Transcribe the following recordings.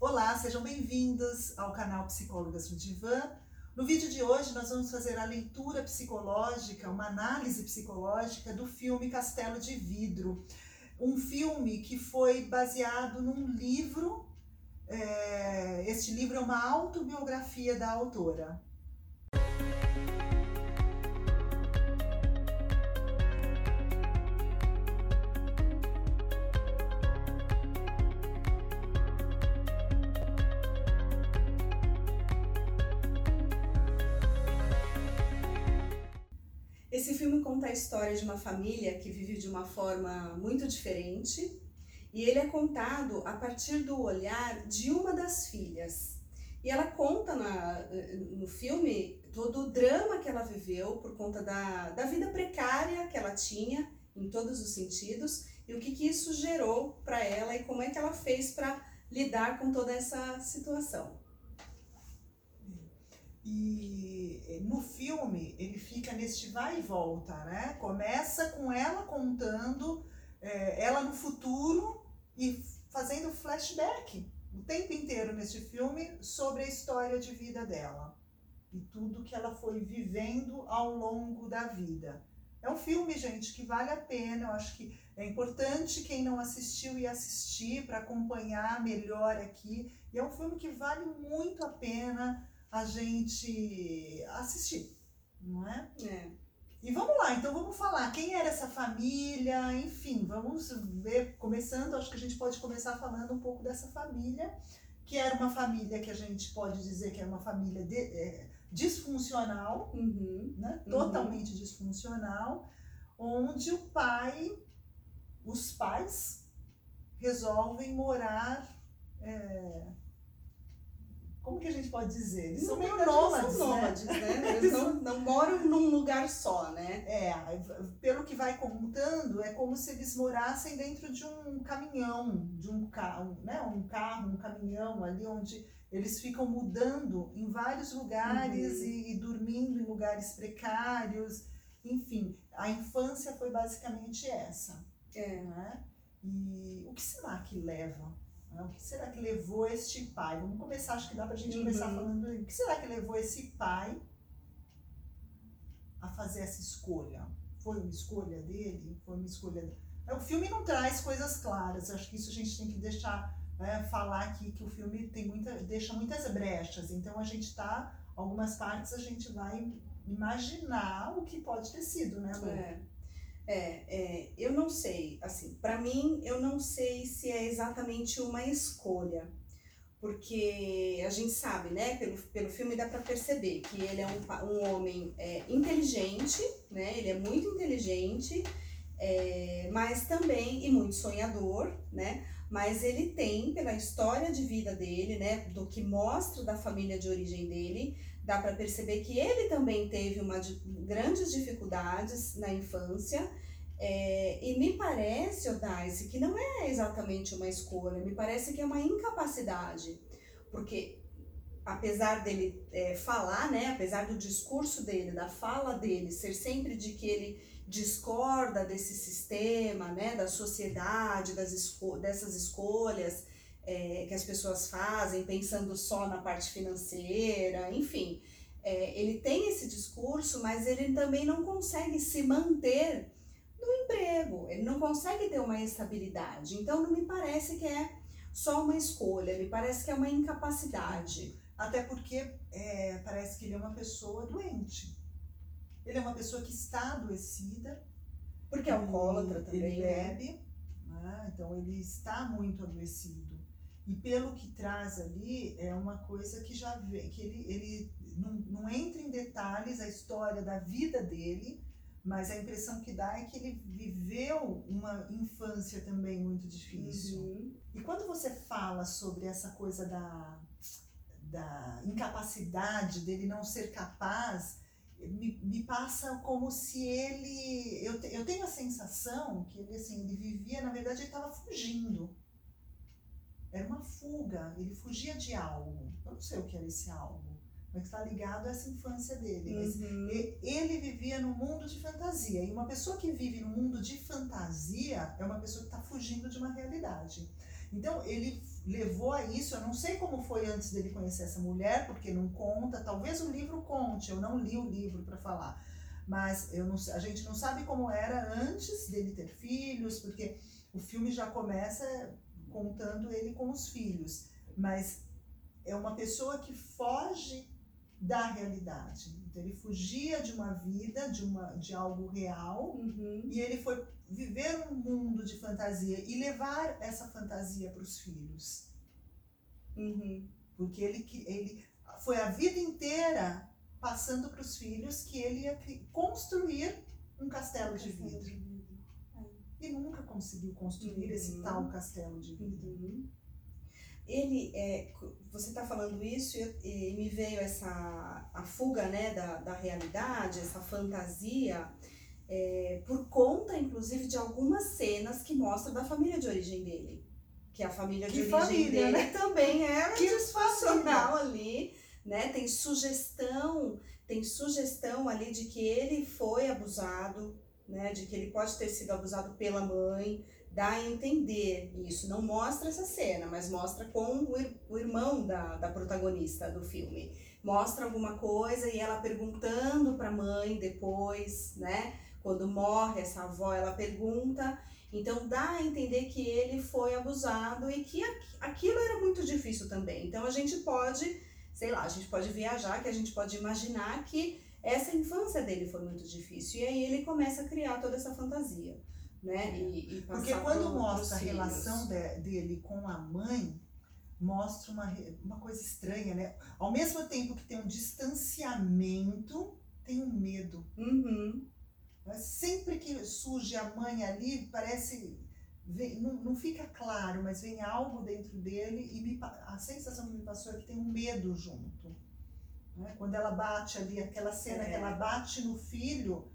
Olá, sejam bem-vindos ao canal Psicólogas no Divã. No vídeo de hoje nós vamos fazer a leitura psicológica, uma análise psicológica do filme Castelo de Vidro. Um filme que foi baseado num livro. É, este livro é uma autobiografia da autora. História de uma família que vive de uma forma muito diferente e ele é contado a partir do olhar de uma das filhas. E ela conta na, no filme todo o drama que ela viveu por conta da, da vida precária que ela tinha, em todos os sentidos, e o que, que isso gerou para ela e como é que ela fez para lidar com toda essa situação. E no filme ele fica neste vai e volta, né? Começa com ela contando é, ela no futuro e fazendo flashback o tempo inteiro neste filme sobre a história de vida dela e tudo que ela foi vivendo ao longo da vida. É um filme, gente, que vale a pena. Eu acho que é importante quem não assistiu ir assistir para acompanhar melhor aqui. E é um filme que vale muito a pena a gente assistir, não é? É. E vamos lá, então vamos falar quem era essa família, enfim, vamos ver, começando, acho que a gente pode começar falando um pouco dessa família, que era uma família que a gente pode dizer que era uma família de, é, disfuncional, Uhum. né? Uhum. totalmente disfuncional, onde o pai, os pais, resolvem morar. é, como que a gente pode dizer? Eles são meio nômades, são né? nômades, né? Eles não, não moram num lugar só, né? É, pelo que vai contando, é como se eles morassem dentro de um caminhão, de um carro, né? Um carro, um caminhão ali onde eles ficam mudando em vários lugares Uhum. e, e dormindo em lugares precários. Enfim, a infância foi basicamente essa. É. né? E o que será que leva? Né? O que será que levou este pai? Vamos começar, acho que dá pra gente Uhum. começar falando. O que será que levou esse pai a fazer essa escolha? Foi uma escolha dele? Foi uma escolha. É, O filme não traz coisas claras. Acho que isso a gente tem que deixar né, falar aqui que o filme tem muita, deixa muitas brechas. Então a gente tá, algumas partes a gente vai imaginar o que pode ter sido, né, Lu? É. É, é, eu não sei, assim, para mim, eu não sei se é exatamente uma escolha, porque a gente sabe, né, pelo, pelo filme dá para perceber que ele é um, um homem é, inteligente, né, ele é muito inteligente, é, mas também, e muito sonhador, né, mas ele tem, pela história de vida dele, né, do que mostra da família de origem dele, dá para perceber que ele também teve uma, grandes dificuldades na infância. É, e me parece, Odaice, que não é exatamente uma escolha, me parece que é uma incapacidade. Porque apesar dele é, falar, né, apesar do discurso dele, da fala dele, ser sempre de que ele discorda desse sistema, né, da sociedade, das esco dessas escolhas é, que as pessoas fazem, pensando só na parte financeira, enfim. É, ele tem esse discurso, mas ele também não consegue se manter no emprego, ele não consegue ter uma estabilidade. Então, não me parece que é só uma escolha, me parece que é uma incapacidade. Até porque é, parece que ele é uma pessoa doente. Ele é uma pessoa que está adoecida. Porque é alcoólatra ele, também, Ele bebe, né? então ele está muito adoecido. E pelo que traz ali, é uma coisa que já vem, que ele, ele não, não entra em detalhes a história da vida dele, mas a impressão que dá é que ele viveu uma infância também muito difícil. Uhum. E quando você fala sobre essa coisa da, da incapacidade dele não ser capaz, me, me passa como se ele. Eu, te- eu tenho a sensação que ele, assim, ele vivia, na verdade, ele estava fugindo. Era uma fuga, ele fugia de algo. Eu não sei o que era esse algo, mas está ligado a essa infância dele. Uhum. ele vivia no mundo de fantasia. E uma pessoa que vive no mundo de fantasia é uma pessoa que está fugindo de uma realidade. Então, ele levou a isso. Eu não sei como foi antes dele conhecer essa mulher, porque não conta. Talvez o livro conte. Eu não li o livro para falar, mas eu não, a gente não sabe como era antes dele ter filhos, porque o filme já começa contando ele com os filhos, mas é uma pessoa que foge da realidade. Então ele fugia de uma vida, de uma de algo real, Uhum. e ele foi viver um mundo de fantasia e levar essa fantasia para os filhos, Uhum. porque ele ele foi a vida inteira passando para os filhos que ele ia construir um castelo de vidro e nunca conseguiu construir esse Uhum. tal castelo de vidro. Uhum. Ele, é, você está falando isso e, e me veio essa a fuga né, da, da realidade, essa fantasia, é, por conta, inclusive, de algumas cenas que mostram da família de origem dele. Que a família de Que origem família, dele né? também era Que disfuncional ali, né? Tem sugestão, tem sugestão ali de que ele foi abusado, né? De que ele pode ter sido abusado pela mãe, dá a entender isso. Não mostra essa cena, mas mostra com o, ir- o irmão da, da protagonista do filme. Mostra alguma coisa e ela perguntando para a mãe depois, né? Quando morre essa avó, ela pergunta. Então dá a entender que ele foi abusado e que aqu- aquilo era muito difícil também. Então a gente pode, sei lá, a gente pode viajar, que a gente pode imaginar que essa infância dele foi muito difícil. E aí ele começa a criar toda essa fantasia, né? E, e Porque quando mostra a relação de- dele com a mãe, mostra uma, uma coisa estranha, né? Ao mesmo tempo que tem um distanciamento, tem um medo. Uhum. Mas Sempre que surge a mãe ali, parece. vem- não, não fica claro, mas vem algo dentro dele e me a sensação que me passou é que tem um medo junto. né? Quando ela bate ali, aquela cena É. que ela bate no filho,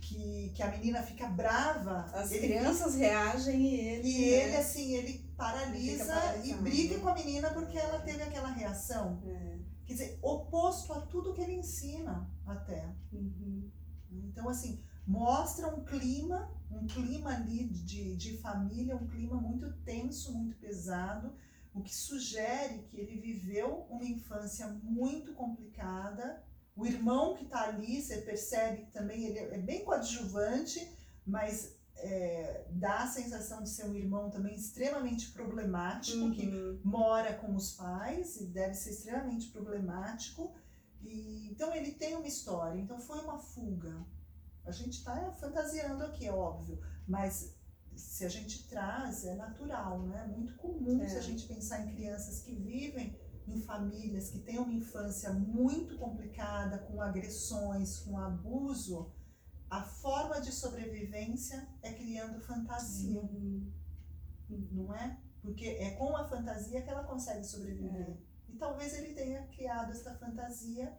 que, que a menina fica brava. As ele crianças reagem e ele. e né? ele, assim, ele paralisa paralisado. e briga com a menina porque ela teve aquela reação. É. Quer dizer, oposto a tudo que ele ensina até. Uhum. Então, assim, mostra um clima, um clima ali de, de família, um clima muito tenso, muito pesado, o que sugere que ele viveu uma infância muito complicada. O irmão que está ali, você percebe que também ele é bem coadjuvante, mas é, dá a sensação de ser um irmão também extremamente problemático, que Uhum. mora com os pais e deve ser extremamente problemático. E, então ele tem uma história, então foi uma fuga. A gente está fantasiando aqui, é óbvio, mas se a gente traz, é natural, né? É muito comum É. se a gente pensar em crianças que vivem em famílias que têm uma infância muito complicada, com agressões, com abuso, a forma de sobrevivência é criando fantasia Uhum. não é? Porque é com a fantasia que ela consegue sobreviver. E talvez ele tenha criado essa fantasia,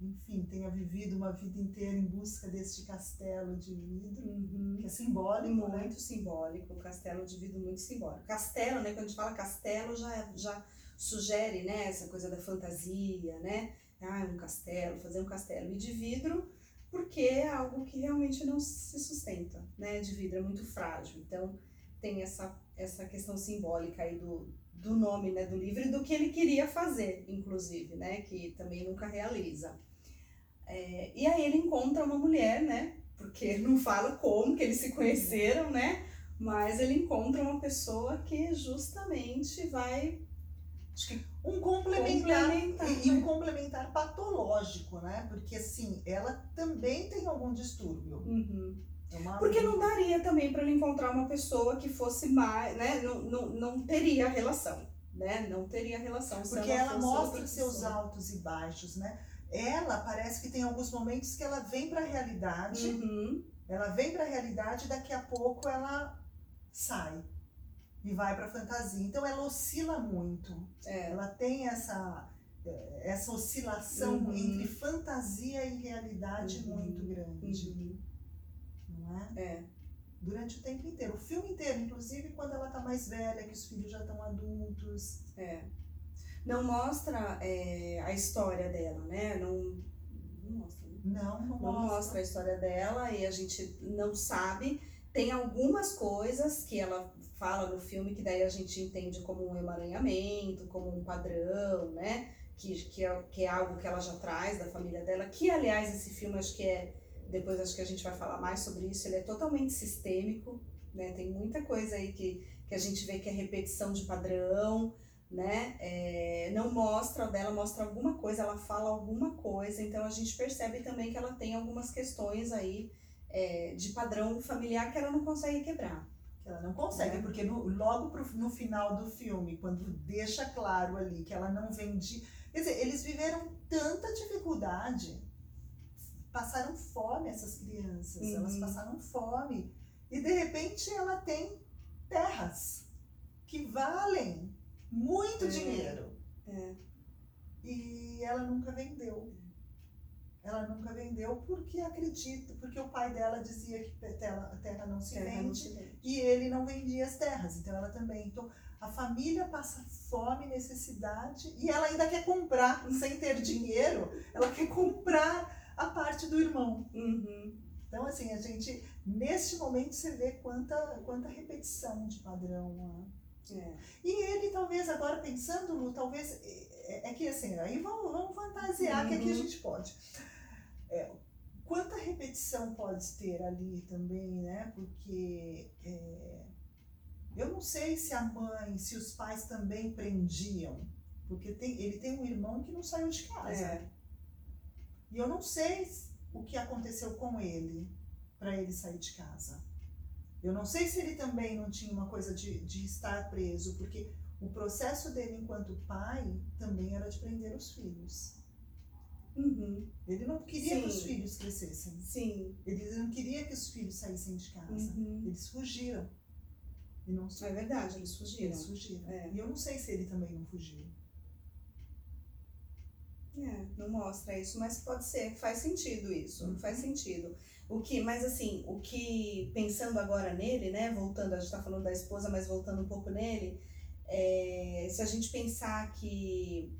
enfim, tenha vivido uma vida inteira em busca deste castelo de vidro, Uhum. que é simbólico, né? Muito simbólico, o castelo de vidro muito simbólico. Castelo, né? Quando a gente fala castelo, já, já sugere, né? Essa coisa da fantasia, né? Ah, um castelo, fazer um castelo. E de vidro, porque é algo que realmente não se sustenta, né? De vidro é muito frágil. Então, tem essa, essa questão simbólica aí do, do nome, né? Do livro e do que ele queria fazer, inclusive, né? Que também nunca realiza. É, e aí ele encontra uma mulher, né? Porque não fala como que eles se conheceram, né? Mas ele encontra uma pessoa que justamente vai. Acho que Um complementar, Complementar, e, e um né? complementar patológico, né? Porque assim, ela também tem algum distúrbio. Uhum. É Porque não daria também para ele encontrar uma pessoa que fosse mais, né? Não, não, não teria relação, né? Não teria relação. Porque ela ela mostra seus altos e baixos, né? Ela parece que tem alguns momentos que ela vem para a realidade, Uhum. ela vem para a realidade e daqui a pouco ela sai e vai para a fantasia. Então ela oscila muito. É. Ela tem essa eh, essa oscilação Uhum. entre fantasia e realidade Uhum. muito grande, Uhum. não é? É. Durante o tempo inteiro, o filme inteiro, inclusive quando ela tá mais velha, que os filhos já estão adultos. É. Não mostra é, a história dela, né? Não, não mostra. né? Não, não, Não mostra a história dela e a gente não sabe. Tem algumas coisas que ela fala no filme que daí a gente entende como um emaranhamento, como um padrão, né? Que, que, é, que é algo que ela já traz da família dela, que aliás esse filme acho que é, depois acho que a gente vai falar mais sobre isso, ele é totalmente sistêmico, né? Tem muita coisa aí que, que a gente vê que é repetição de padrão, né? É, não mostra, dela mostra alguma coisa, ela fala alguma coisa, então a gente percebe também que ela tem algumas questões aí é, de padrão familiar que ela não consegue quebrar. Ela não consegue, é. porque no, logo pro, no final do filme, quando deixa claro ali que ela não vende. Quer dizer, eles viveram tanta dificuldade, passaram fome essas crianças, uhum. elas passaram fome. E de repente ela tem terras que valem muito é. dinheiro. É. E ela nunca vendeu. Ela nunca vendeu porque acredita, porque o pai dela dizia que a terra, a terra não se terra vende não se vende. e ele não vendia as terras, então ela também. Então a família passa fome, necessidade e ela ainda quer comprar, sem ter dinheiro, ela quer comprar a parte do irmão. Uhum. Então, assim, a gente, neste momento, você vê quanta, quanta repetição de padrão. Né? É. E ele, talvez, agora pensando, Lu, talvez. É, é que assim, aí vamos, vamos fantasiar uhum. que aqui a gente pode. É, quanta repetição pode ter ali também, né? Porque é, eu não sei se a mãe, se os pais também prendiam, porque tem, ele tem um irmão que não saiu de casa. É. E eu não sei o que aconteceu com ele para ele sair de casa. Eu não sei se ele também não tinha uma coisa de, de estar preso, porque o processo dele enquanto pai também era de prender os filhos. Uhum. Ele não queria Sim. que os filhos crescessem. Sim. Ele não queria que os filhos saíssem de casa. Uhum. Eles fugiram. E não É verdade, eles fugiram. Eles fugiram. É. E eu não sei se ele também não fugiu. É, não mostra isso, mas pode ser, faz sentido isso, uhum. faz sentido. O que, mas assim, o que, pensando agora nele, né, voltando, a gente tá falando da esposa, mas voltando um pouco nele, é, se a gente pensar que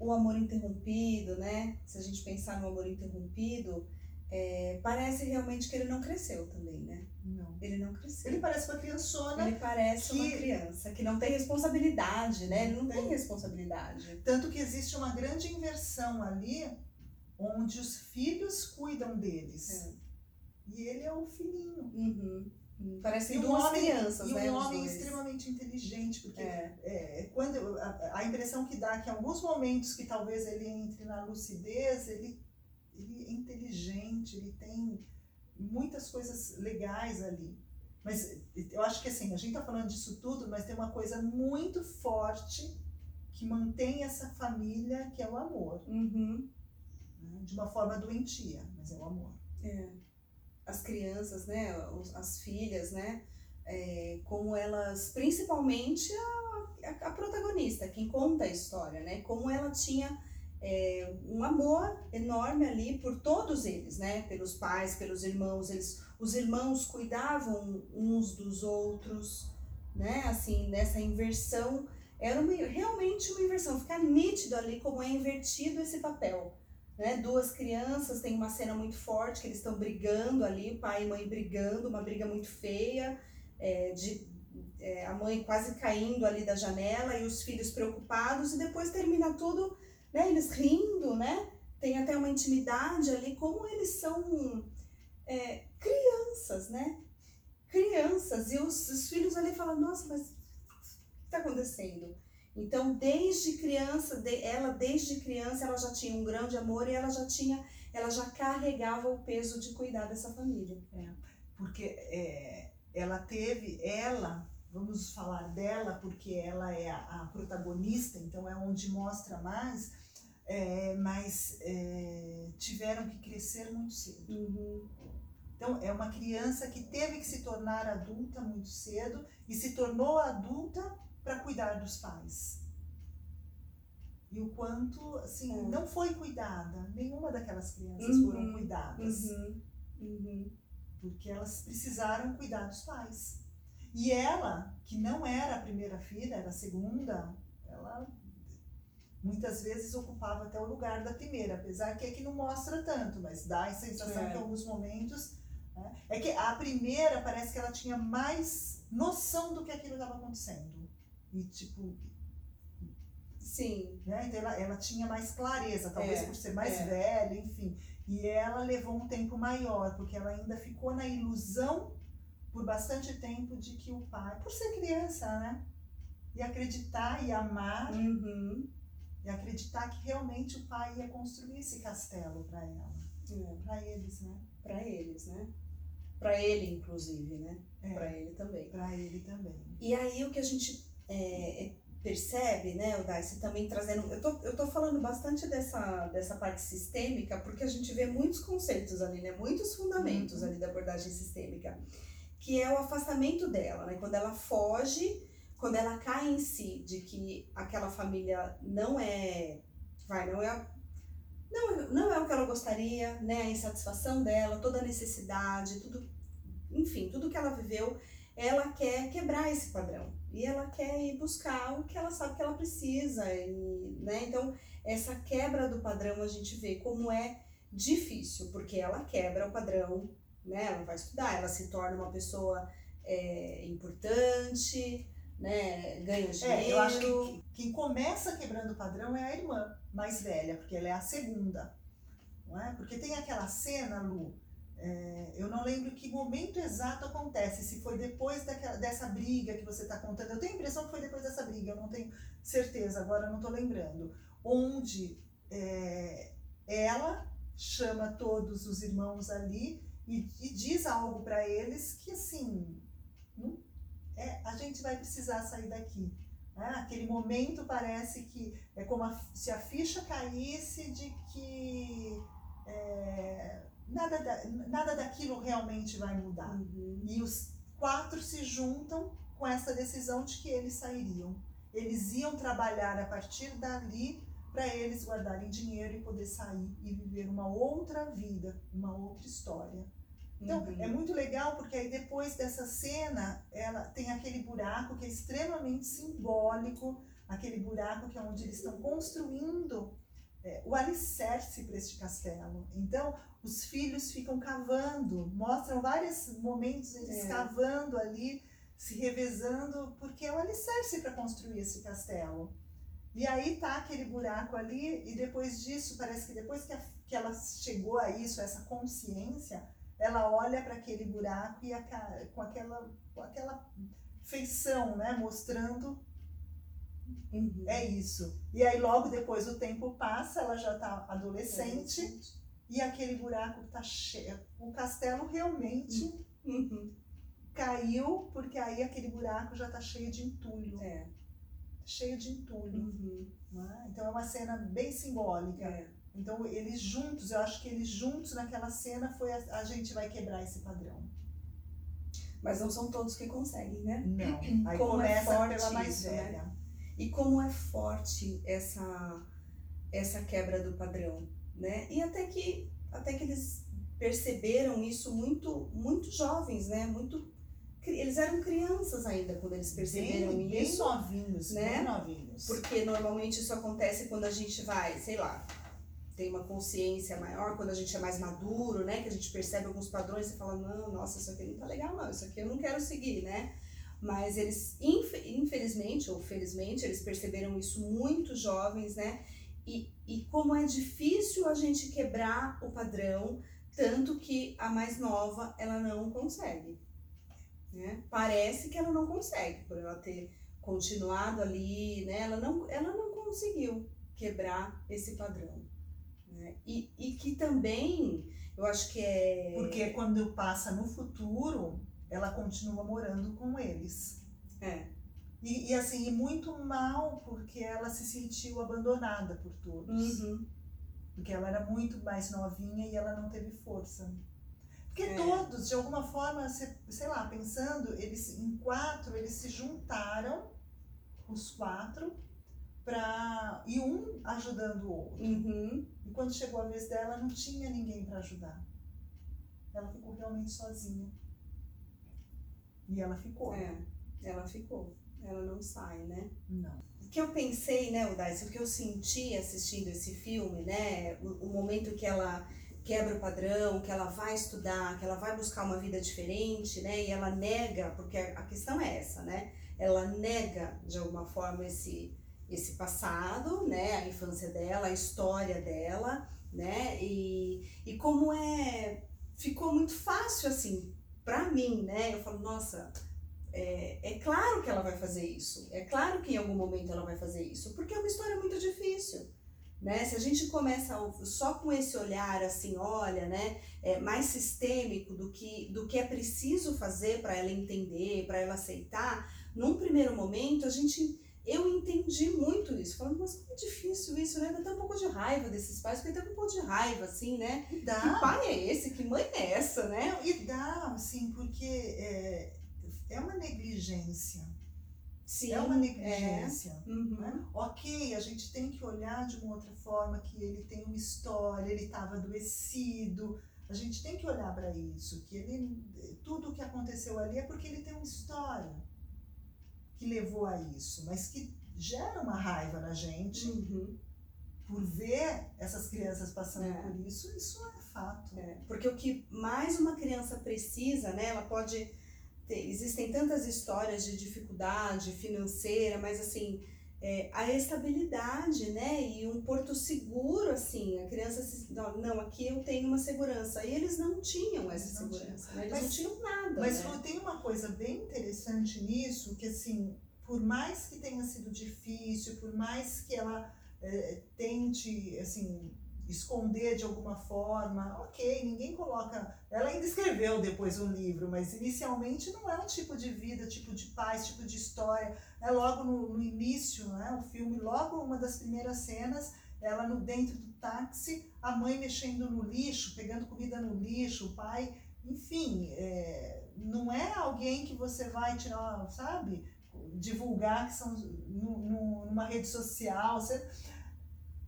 o amor interrompido, né? Se a gente pensar no amor interrompido, é, parece realmente que ele não cresceu também, né? Não. Ele não cresceu. Ele parece uma criançona. Ele parece que... uma criança que não tem responsabilidade, né? Ele não tem responsabilidade. Tanto que existe uma grande inversão ali, onde os filhos cuidam deles. É. E ele é o filhinho. Uhum. Parecem um duas homem, crianças, e né? um homem extremamente inteligente, porque É. é, quando a, a impressão que dá é que em alguns momentos que talvez ele entre na lucidez, ele, ele é inteligente, ele tem muitas coisas legais ali. Mas eu acho que assim, a gente está falando disso tudo, mas tem uma coisa muito forte que mantém essa família, que é o amor. Uhum. Né? De uma forma doentia, mas é o amor. É. As crianças, né? As filhas, né? É, como elas, principalmente a, a, a protagonista, quem conta a história, né? Como ela tinha é, um amor enorme ali por todos eles, né? Pelos pais, pelos irmãos, eles, os irmãos cuidavam uns dos outros, né? Assim, nessa inversão, era uma, realmente uma inversão, fica nítido ali como é invertido esse papel, né? Duas crianças, tem uma cena muito forte que eles estão brigando ali, pai e mãe brigando, uma briga muito feia, é, de é, a mãe quase caindo ali da janela e os filhos preocupados, e depois termina tudo né, eles rindo, né? Tem até uma intimidade ali, como eles são é, crianças, né? Crianças, e os, os filhos ali falam, nossa, mas o que está acontecendo? Então, desde criança, ela desde criança, ela já tinha um grande amor e ela já tinha, ela já carregava o peso de cuidar dessa família. Porque é, ela teve, ela, vamos falar dela, porque ela é a, a protagonista, então é onde mostra mais, é, mas é, tiveram que crescer muito cedo. Então, é uma criança que teve que se tornar adulta muito cedo e se tornou adulta para cuidar dos pais. E o quanto, assim, É. não foi cuidada. Nenhuma daquelas crianças Uhum, foram cuidadas. Uhum. Uhum. Porque elas precisaram cuidar dos pais. E ela, que não era a primeira filha, era a segunda, ela muitas vezes ocupava até o lugar da primeira, apesar que aqui não mostra tanto, mas dá a sensação É. que em alguns momentos. né, É que a primeira parece que ela tinha mais noção do que aquilo estava acontecendo. E, tipo, Sim. né? Então ela, ela tinha mais clareza, talvez É, por ser mais é. velha, enfim. E ela levou um tempo maior, porque ela ainda ficou na ilusão por bastante tempo de que o pai, por ser criança, né? E acreditar e amar, Uhum. e acreditar que realmente o pai ia construir esse castelo para ela, É, para eles, né? para eles, né? Para ele, inclusive, né? É. Para ele também. Para ele também. E aí o que a gente é, é, percebe, né, o Daisy também trazendo. Eu tô, eu tô falando bastante dessa, dessa parte sistêmica, porque a gente vê muitos conceitos ali, né? Muitos fundamentos Uhum. ali da abordagem sistêmica, que é o afastamento dela, né? Quando ela foge, quando ela cai em si de que aquela família não é. Vai, não é. Não, não é o que ela gostaria, né? A insatisfação dela, toda a necessidade, tudo. Enfim, tudo que ela viveu ela quer quebrar esse padrão e ela quer ir buscar o que ela sabe que ela precisa e, né? Então essa quebra do padrão a gente vê como é difícil porque ela quebra o padrão, né? Ela vai estudar, ela se torna uma pessoa é, importante, né? Ganha dinheiro. É, eu acho que quem começa quebrando o padrão é a irmã mais velha, porque ela é a segunda. Não é? Porque tem aquela cena, Lu, é, eu não lembro que momento exato acontece, se foi depois daquela, dessa briga que você está contando. Eu tenho a impressão que foi depois dessa briga, eu não tenho certeza, agora eu não estou lembrando. Onde é, ela chama todos os irmãos ali e, e diz algo para eles que assim, não, é, a gente vai precisar sair daqui. né? Aquele momento parece que é como a- se a ficha caísse de que é, nada, da- nada daquilo realmente vai mudar. Uhum. E os quatro se juntam com essa decisão de que eles sairiam. Eles iam trabalhar a partir dali para eles guardarem dinheiro e poder sair e viver uma outra vida, uma outra história. Então, Uhum. é muito legal porque aí depois dessa cena, ela tem aquele buraco que é extremamente simbólico, aquele buraco que é onde eles estão construindo é, o alicerce para este castelo. Então, os filhos ficam cavando, mostram vários momentos eles É. cavando ali, se revezando, porque é o alicerce para construir esse castelo. E aí tá aquele buraco ali, e depois disso, parece que depois que, a- que ela chegou a isso, a essa consciência, ela olha para aquele buraco e a com aquela, com aquela feição, né, mostrando Uhum. é isso. E aí logo depois o tempo passa, ela já tá adolescente e aquele buraco tá cheio. O castelo realmente Uhum. caiu porque aí aquele buraco já tá cheio de entulho, É. cheio de entulho. Uhum. né? Então é uma cena bem simbólica. É. Então eles juntos, eu acho que eles juntos naquela cena foi a, a gente vai quebrar esse padrão. Mas não são todos que conseguem, né? Não. Aí Como é começa forte pela mais isso, né? velha. E como é forte essa essa quebra do padrão, né? E até que até que eles perceberam isso muito muito jovens, né? Muito eles eram crianças ainda quando eles perceberam bem, bem isso, novinhos, né? bem novinhos. porque normalmente isso acontece quando a gente vai, sei lá, tem uma consciência maior, quando a gente é mais maduro, né? Que a gente percebe alguns padrões e fala, não, nossa, isso aqui não tá legal, não, isso aqui eu não quero seguir, né? Mas eles, infe- infelizmente ou felizmente, eles perceberam isso muito jovens, né? E, e como é difícil a gente quebrar o padrão, tanto que a mais nova, ela não consegue, né? Parece que ela não consegue, por ela ter continuado ali, né? Ela não, ela não conseguiu quebrar esse padrão, né? E, e que também, eu acho que é... Porque quando passa no futuro, ela continua morando com eles. É, E, e, assim, e muito mal porque ela se sentiu abandonada por todos. uhum, Porque ela era muito mais novinha e ela não teve força. Porque É. todos, de alguma forma, se- sei lá, pensando, eles em quatro, eles se juntaram, os quatro, pra, e um ajudando o outro. uhum, E quando chegou a vez dela, não tinha ninguém para ajudar. Ela ficou realmente sozinha. E ela ficou. é, ela ficou, ela não sai, né? Não. O que eu pensei, né, Udais, o que eu senti assistindo esse filme, né, o, o momento que ela quebra o padrão, que ela vai estudar, que ela vai buscar uma vida diferente, né? E ela nega, porque a questão é essa, né? Ela nega de alguma forma esse esse passado, né? A infância dela, a história dela, né? E, e como é ficou muito fácil assim para mim, né? Eu falo, nossa, é, é claro que ela vai fazer isso. É claro que em algum momento ela vai fazer isso, porque é uma história muito difícil. Né? Se a gente começa só com esse olhar assim, olha, né, é mais sistêmico do que, do que é preciso fazer para ela entender, para ela aceitar, num primeiro momento a gente eu entendi muito isso, falando, mas como é difícil isso, né? Dá até um pouco de raiva desses pais, porque tem um pouco de raiva, assim, né? Dá. Que pai é esse? Que mãe é essa, né? E dá, assim, porque é, é uma negligência. Sim, é uma negligência. É. Uhum. Né? Ok, a gente tem que olhar de uma outra forma que ele tem uma história, ele estava adoecido. A gente tem que olhar para isso, que ele tudo o que aconteceu ali é porque ele tem uma história que levou a isso, mas que gera uma raiva na gente Uhum. por ver essas crianças passando É. por isso. Isso é fato. É, porque o que mais uma criança precisa, né? Ela pode existem tantas histórias de dificuldade financeira, mas assim é, a estabilidade, né? E um porto seguro, assim, a criança se, não, não, aqui eu tenho uma segurança. E eles não tinham essa não segurança, né? Eles Mas- não tinham nada. Mas né? Tem uma coisa bem interessante nisso, que assim, por mais que tenha sido difícil, por mais que ela eh, tente, assim, esconder de alguma forma, ok, ninguém coloca. Ela ainda escreveu depois um livro, mas inicialmente não é um tipo de vida, tipo de paz, tipo de história. É logo no, no início, né? O filme, logo uma das primeiras cenas, ela no dentro do táxi, a mãe mexendo no lixo, pegando comida no lixo, o pai, enfim, é, não é alguém que você vai tirar, sabe? Divulgar que são nu- nu- numa rede social. Você,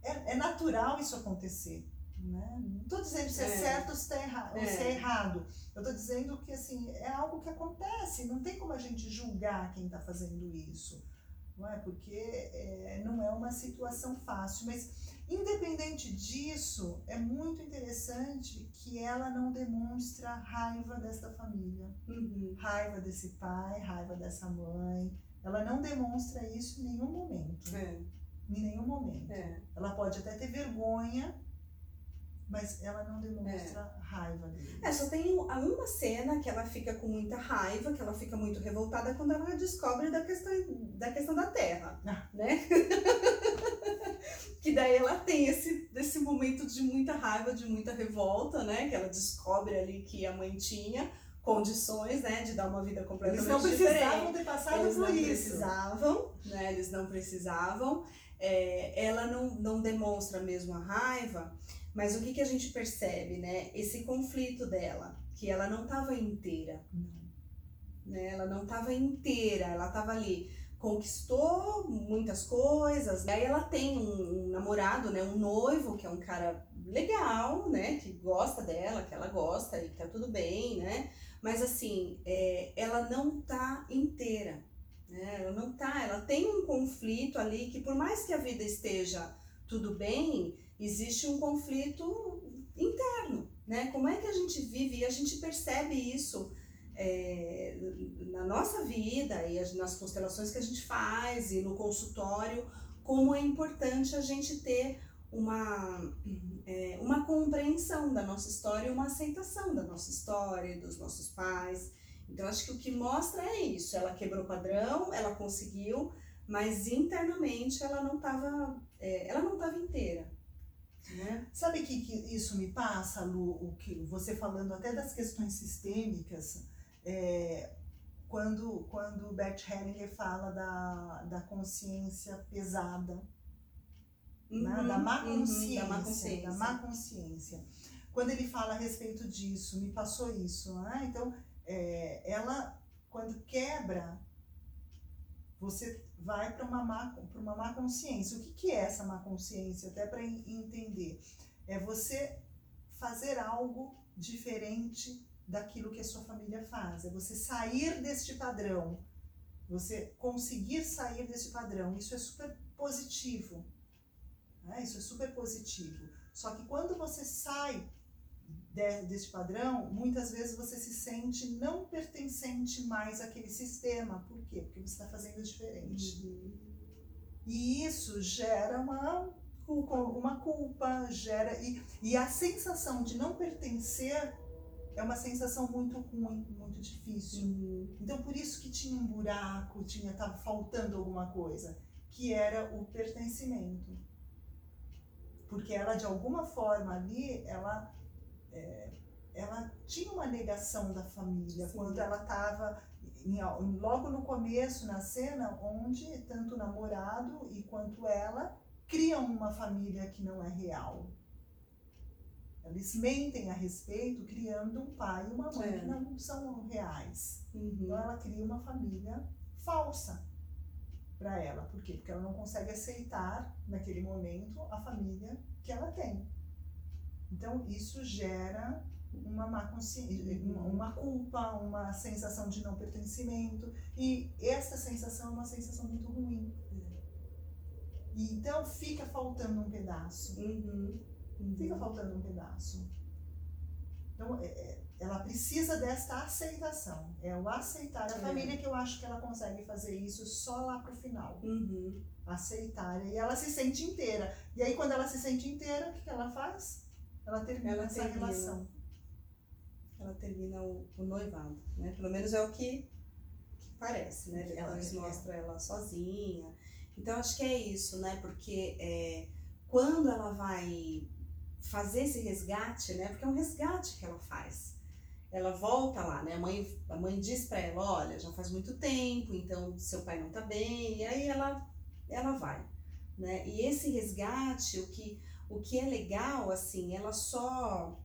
é, é natural isso acontecer. Né? Não estou dizendo se é, É. certo ou se, tá erra É. se é errado. Eu estou dizendo que assim, é algo que acontece. Não tem como a gente julgar quem está fazendo isso. Não é? Porque é, não é uma situação fácil. Mas, independente disso, é muito interessante que ela não demonstra raiva desta família Uhum. raiva desse pai, raiva dessa mãe. Ela não demonstra isso em nenhum momento. É, Em nenhum momento. é. Ela pode até ter vergonha, mas ela não demonstra raiva dele. É, só tem um- uma cena que ela fica com muita raiva, que ela fica muito revoltada quando ela descobre da questão da, questão da terra, Ah. né? que daí ela tem esse, esse momento de muita raiva, de muita revolta, né? Que ela descobre ali que a mãe tinha condições, né, de dar uma vida Eles completamente não diferente. precisavam ter passado Eles por não isso. precisavam, né? Eles não precisavam. É, ela não, não demonstra mesmo a raiva, mas o que, que a gente percebe, né? Esse conflito dela, que ela não estava inteira, né? Ela não estava inteira, ela estava ali, conquistou muitas coisas, aí ela tem um, um namorado, né? Um noivo, que é um cara legal, né? Que gosta dela, que ela gosta e que tá tudo bem, né? Mas assim, é, ela não tá inteira, né? Ela não tá, ela tem um conflito ali que por mais que a vida esteja tudo bem, existe um conflito interno, né? Como é que a gente vive e a gente percebe isso é, na nossa vida e as- nas constelações que a gente faz e no consultório, como é importante a gente ter uma, é, uma compreensão da nossa história, uma aceitação da nossa história, dos nossos pais. Então, acho que o que mostra é isso. Ela quebrou o padrão, ela conseguiu, mas internamente ela não estava ela não estava inteira. Né? Sabe o que, que isso me passa, Lu? O que você falando até das questões sistêmicas, é, quando, quando Bert Hellinger fala da, da consciência pesada, né? da má uhum, consciência, da má consciência. da má consciência. Quando ele fala a respeito disso, me passou isso, né? Então, é, ela, quando quebra, você vai para uma, má, uma má consciência. O que, que é essa má consciência? Até para entender. É você fazer algo diferente daquilo que a sua família faz. É você sair deste padrão. Você conseguir sair desse padrão. Isso é super positivo. Né? Isso é super positivo. Só que quando você sai de, desse padrão, muitas vezes você se sente não pertencente mais àquele sistema. Por quê? Porque você está fazendo diferente. Uhum. E isso gera uma culpa, uma culpa gera. E, e a sensação de não pertencer é uma sensação muito ruim, muito difícil. Uhum. Então, por isso que tinha um buraco, tinha estava faltando alguma coisa, que era o pertencimento. Porque ela, de alguma forma ali, ela, é, ela tinha uma negação da família, Sim. quando ela estava logo no começo, na cena, onde tanto o namorado e quanto ela criam uma família que não é real. Eles mentem a respeito, criando um pai e uma mãe é. que não são reais. Uhum. Então ela cria uma família falsa para ela. Por quê? Porque ela não consegue aceitar, naquele momento, a família que ela tem. Então isso gera uma má consciência, uhum. uma culpa, uma sensação de não pertencimento. E essa sensação é uma sensação muito ruim. E então fica faltando um pedaço. Uhum. Uhum. Fica faltando um pedaço. Então, é, é, ela precisa desta aceitação. É o aceitar. A é. família que eu acho que ela consegue fazer isso só lá pro final. Uhum. Aceitar. E ela se sente inteira. E aí, quando ela se sente inteira, o que ela faz? Ela termina ela essa termina, relação. Ela termina o, o, noivado, né? Pelo menos é o que, que parece, né? Depois ela, mostra ela sozinha então acho que é isso, né? Porque é, quando ela vai fazer esse resgate, né? Porque é um resgate que ela faz. Ela volta lá, né? A mãe, a mãe diz para ela, olha, já faz muito tempo, então seu pai não tá bem. E aí ela, ela vai, né? E esse resgate, o que, o que é legal, assim, ela só,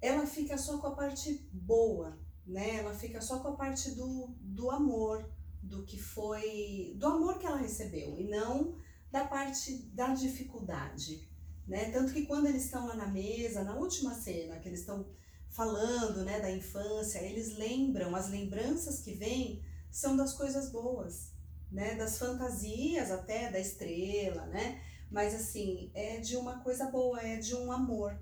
ela fica só com a parte boa, né? Ela fica só com a parte do, do amor, do que foi, do amor que ela recebeu e não da parte da dificuldade, né? Tanto que quando eles estão lá na mesa, na última cena, que eles estão falando, né, da infância, eles lembram, as lembranças que vêm são das coisas boas, né, das fantasias até da estrela, né? Mas assim, é de uma coisa boa, é de um amor,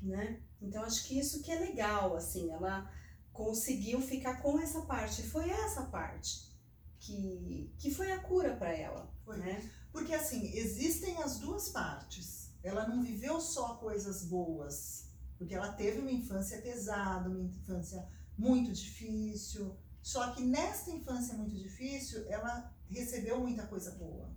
né? Então acho que isso que é legal, assim, ela conseguiu ficar com essa parte. Foi essa parte que, que foi a cura para ela. Foi. Né? Porque assim, existem as duas partes. Ela não viveu só coisas boas, porque ela teve uma infância pesada, uma infância muito difícil. Só que nesta infância muito difícil, ela recebeu muita coisa boa.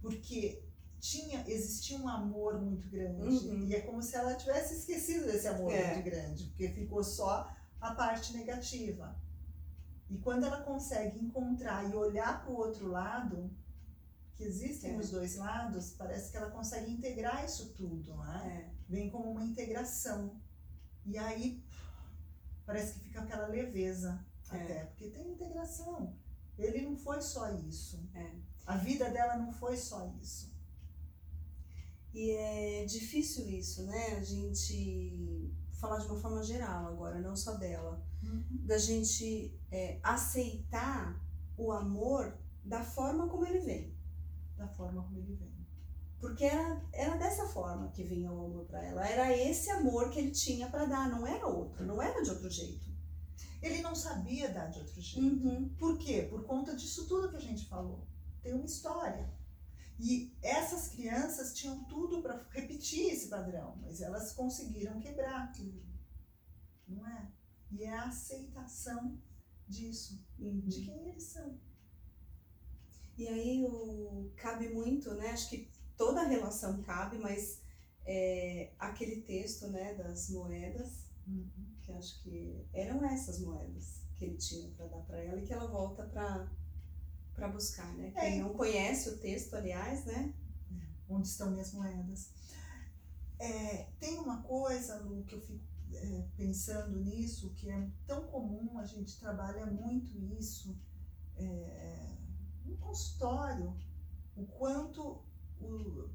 Porque tinha existia um amor muito grande uhum. e é como se ela tivesse esquecido desse amor é. muito grande, porque ficou só a parte negativa. E quando ela consegue encontrar e olhar para o outro lado, que existem é. os dois lados, parece que ela consegue integrar isso tudo, né? É. Vem como uma integração. E aí parece que fica aquela leveza é. até, porque tem integração. Ele não foi só isso. É. A vida dela não foi só isso. E é difícil isso, né? A gente falar de uma forma geral agora, não só dela, uhum. da gente é, aceitar o amor da forma como ele vem. Da forma como ele vem. Porque era, era dessa forma que vinha o amor para ela. Era esse amor que ele tinha para dar, não era outro, não era de outro jeito. Ele não sabia dar de outro jeito. Uhum. Por quê? Por conta disso tudo que a gente falou. Tem uma história. E essas crianças tinham tudo para repetir esse padrão, mas elas conseguiram quebrar. Não é? E é a aceitação disso, uhum. de quem eles são. E aí o, cabe muito, né? Acho que toda relação cabe, mas é, aquele texto né, das moedas, uhum. que acho que eram essas moedas que ele tinha para dar para ela e que ela volta para para buscar, né? Quem é. não conhece o texto, aliás, né? Onde estão minhas moedas? É, tem uma coisa, Lu, que eu fico é, pensando nisso, que é tão comum, a gente trabalha muito isso é, no consultório, o quanto o,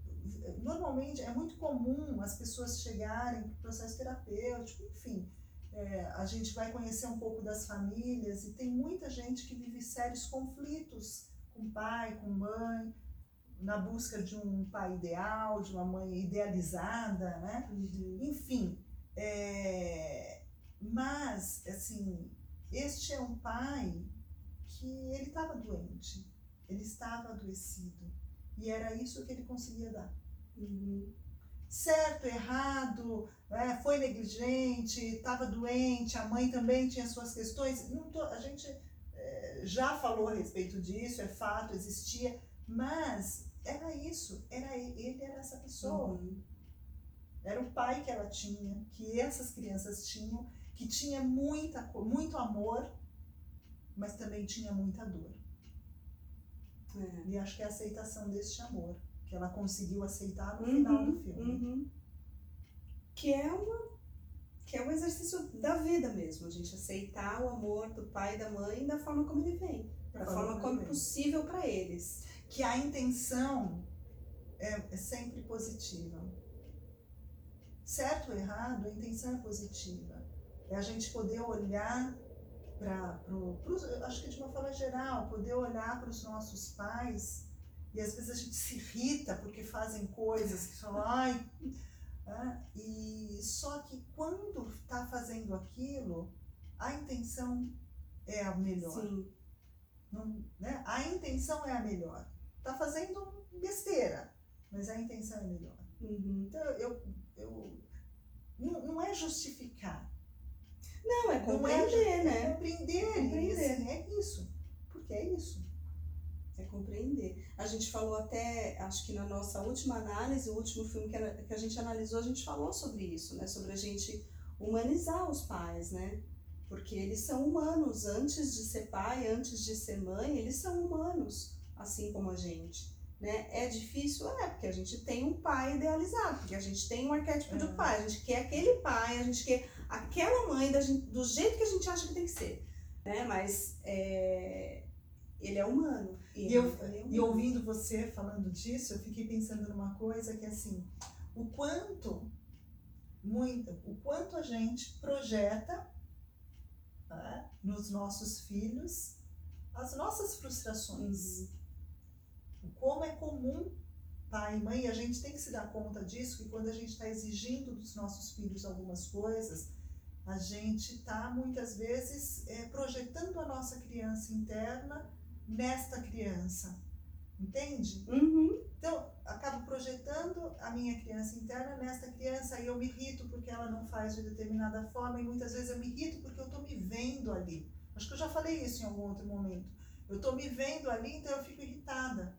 normalmente é muito comum as pessoas chegarem para o processo terapêutico, enfim, é, a gente vai conhecer um pouco das famílias e tem muita gente que vive sérios conflitos com pai, com mãe, na busca de um pai ideal, de uma mãe idealizada, né? Uhum. Enfim, É, mas, assim, este é um pai que ele estava doente, ele estava adoecido. E era isso que ele conseguia dar. Uhum. Certo, errado, é, foi negligente, estava doente, a mãe também tinha suas questões. Tô, a gente é, já falou a respeito disso, é fato, existia, mas era isso, era ele era essa pessoa. Uhum. Era o pai que ela tinha, que essas crianças tinham, que tinha muita, muito amor, mas também tinha muita dor. É. E acho que é a aceitação deste amor, que ela conseguiu aceitar no final do filme. Uhum. Que é uma que é um exercício da vida mesmo, a gente aceitar o amor do pai e da mãe da forma como ele vem, da, forma, como é possível para eles. Que a intenção é, é sempre positiva. Certo ou errado, a intenção é positiva. É a gente poder olhar para acho que de uma forma geral, poder olhar para os nossos pais e às vezes a gente se irrita porque fazem coisas que falam, ai, é, e só que quando está fazendo aquilo, a intenção é a melhor. Sim. Não, né? A intenção é a melhor. Está fazendo besteira, mas a intenção é melhor. Uhum. Então eu, eu não, não é justificar, Não, é não é, compreender, é né? compreender, Compreender. E, assim, é isso, porque é isso. É compreender. A gente falou até, acho que na nossa última análise, o último filme que, era- que a gente analisou, a gente falou sobre isso, né? Sobre a gente humanizar os pais, né? Porque eles são humanos. Antes de ser pai, antes de ser mãe, eles são humanos, assim como a gente. Né? É difícil? É, porque a gente tem um pai idealizado, porque a gente tem um arquétipo de É. pai, a gente quer aquele pai, a gente quer aquela mãe da gente- do jeito que a gente acha que tem que ser. Né? Mas é, ele é humano. E, eu, ele é e humano. ouvindo você falando disso, eu fiquei pensando numa coisa que assim, o quanto, muito, o quanto a gente projeta né, nos nossos filhos as nossas frustrações. Uhum. O Como é comum pai e mãe, e a gente tem que se dar conta disso, que quando a gente está exigindo dos nossos filhos algumas coisas, a gente está muitas vezes eh, projetando a nossa criança interna nesta criança, entende? Uhum. Então, acabo projetando a minha criança interna nesta criança e eu me irrito porque ela não faz de determinada forma e muitas vezes eu me irrito porque eu estou me vendo ali. Acho que eu já falei isso em algum outro momento. Eu estou me vendo ali, então eu fico irritada.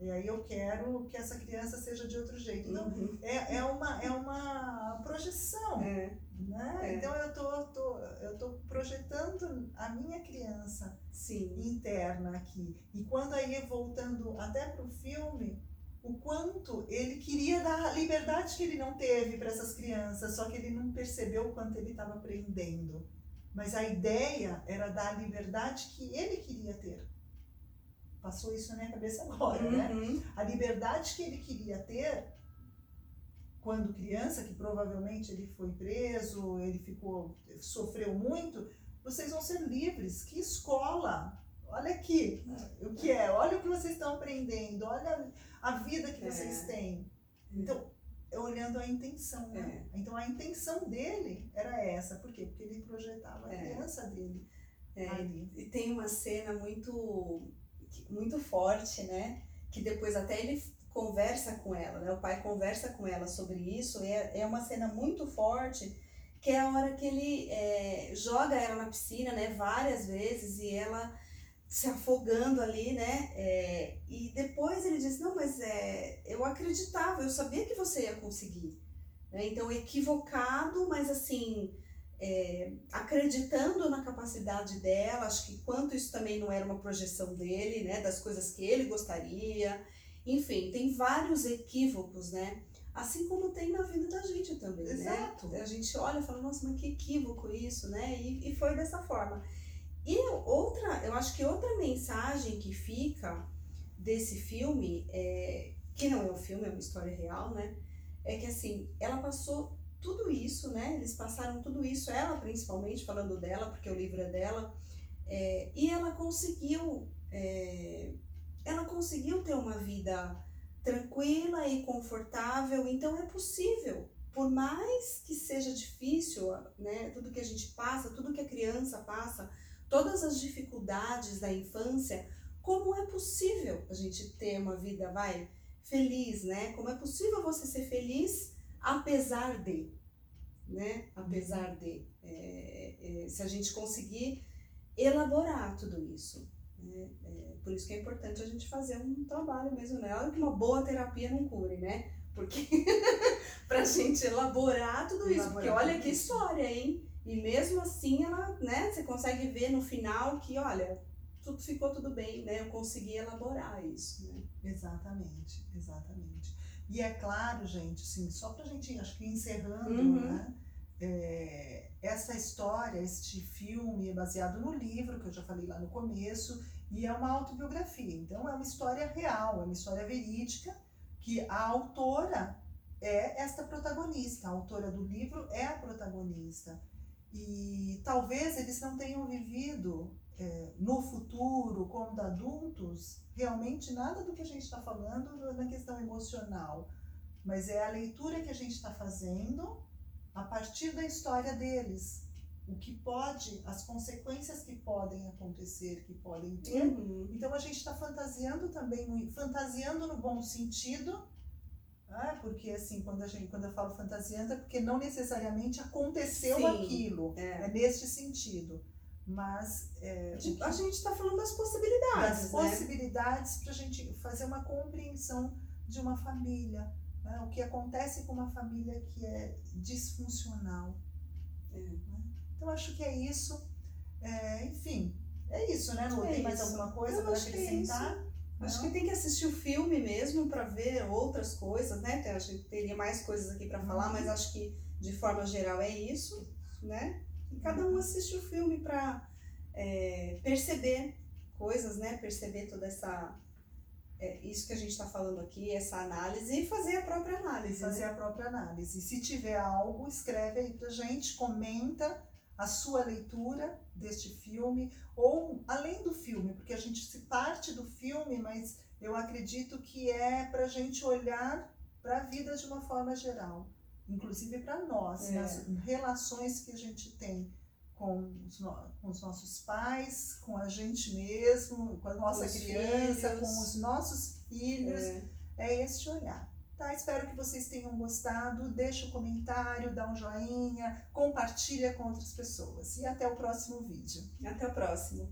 E aí eu quero que essa criança seja de outro jeito. Então, Uhum. é, é, uma, é uma projeção, É, né? É. Então eu tô, tô, eu tô projetando a minha criança sim. interna aqui. E quando aí, voltando até para o filme, o quanto ele queria dar a liberdade que ele não teve para essas crianças, só que ele não percebeu o quanto ele estava aprendendo. Mas a ideia era dar a liberdade que ele queria ter. Passou isso na minha cabeça agora, né? Uhum. A liberdade que ele queria ter quando criança, que provavelmente ele foi preso, ele ficou, sofreu muito, vocês vão ser livres. Que escola! Olha aqui o que é, olha o que vocês estão aprendendo, olha a vida que É. vocês têm. Então, é olhando a intenção, né? Então a intenção dele era essa, por quê? Porque ele projetava a É. criança dele É, ali. E tem uma cena muito, muito forte, né? Que depois até ele conversa com ela, né? O pai conversa com ela sobre isso. E é, é uma cena muito forte, que é a hora que ele é, joga ela na piscina, né? Várias vezes e ela se afogando ali, né? É, e depois ele diz, não, mas é, eu acreditava, eu sabia que você ia conseguir. Né? Então, equivocado, mas assim, é, acreditando na capacidade dela, acho que quanto isso também não era uma projeção dele, né, das coisas que ele gostaria. Enfim, tem vários equívocos, né? Assim como tem na vida da gente também, Exato. né? A gente olha e fala, nossa, mas que equívoco isso, né? E, e foi dessa forma. E outra, eu acho que outra mensagem que fica desse filme, é, que não é um filme, é uma história real, né? É que assim, ela passou tudo isso, né? Eles passaram tudo isso, ela principalmente, falando dela, porque o livro é dela, é, e ela conseguiu, é, ela conseguiu ter uma vida tranquila e confortável, então é possível por mais que seja difícil, né, tudo que a gente passa, tudo que a criança passa, todas as dificuldades da infância, como é possível a gente ter uma vida, vai, feliz, né? Como é possível você ser feliz apesar de, né? Apesar de, é, é, se a gente conseguir elaborar tudo isso. Né? Por isso que é importante a gente fazer um trabalho mesmo, né? Olha que uma boa terapia não cure, né? Porque pra gente elaborar tudo isso, porque olha que história, hein? E mesmo assim ela, né, você consegue ver no final que, olha, tudo ficou tudo bem, né? Eu consegui elaborar isso, né? Exatamente, exatamente. E é claro, gente, assim, só pra gente, acho que encerrando, uhum. né? É, essa história, este filme é baseado no livro que eu já falei lá no começo e é uma autobiografia. Então é uma história real, é uma história verídica que a autora é esta protagonista, a autora do livro é a protagonista. E talvez eles não tenham vivido é, no futuro, como adultos, realmente nada do que a gente está falando na questão emocional, mas é a leitura que a gente está fazendo a partir da história deles. O que pode, as consequências que podem acontecer, que podem ter. Uhum. Então a gente está fantasiando também, fantasiando no bom sentido, ah, porque assim, quando, a gente, quando eu falo fantasiando, é porque não necessariamente aconteceu Sim, aquilo. É. é neste sentido. Mas é, a gente está falando das possibilidades. Das né? possibilidades para a gente fazer uma compreensão de uma família. Né? O que acontece com uma família que é disfuncional. É, né? Então acho que é isso. É, enfim, é isso, né? Não é tem mais alguma coisa para é acrescentar? Acho que tem que assistir o filme mesmo para ver outras coisas, né? A gente teria mais coisas aqui para falar, mas acho que de forma geral é isso, né? E cada um assiste o filme para é, perceber coisas, né? Perceber toda essa é, isso que a gente está falando aqui, essa análise e fazer a própria análise. Fazer né? a própria análise. Se tiver algo, escreve aí pra gente, comenta a sua leitura deste filme, ou além do filme, porque a gente se parte do filme, mas eu acredito que é para a gente olhar para a vida de uma forma geral, inclusive para nós, é. nas relações que a gente tem com os, com os, nossos pais, com a gente mesmo, com a nossa os criança, filhos. com os nossos filhos. É. é este olhar. Tá? Espero que vocês tenham gostado. Deixa um comentário, dá um joinha, compartilha com outras pessoas. E até o próximo vídeo. Até o próximo.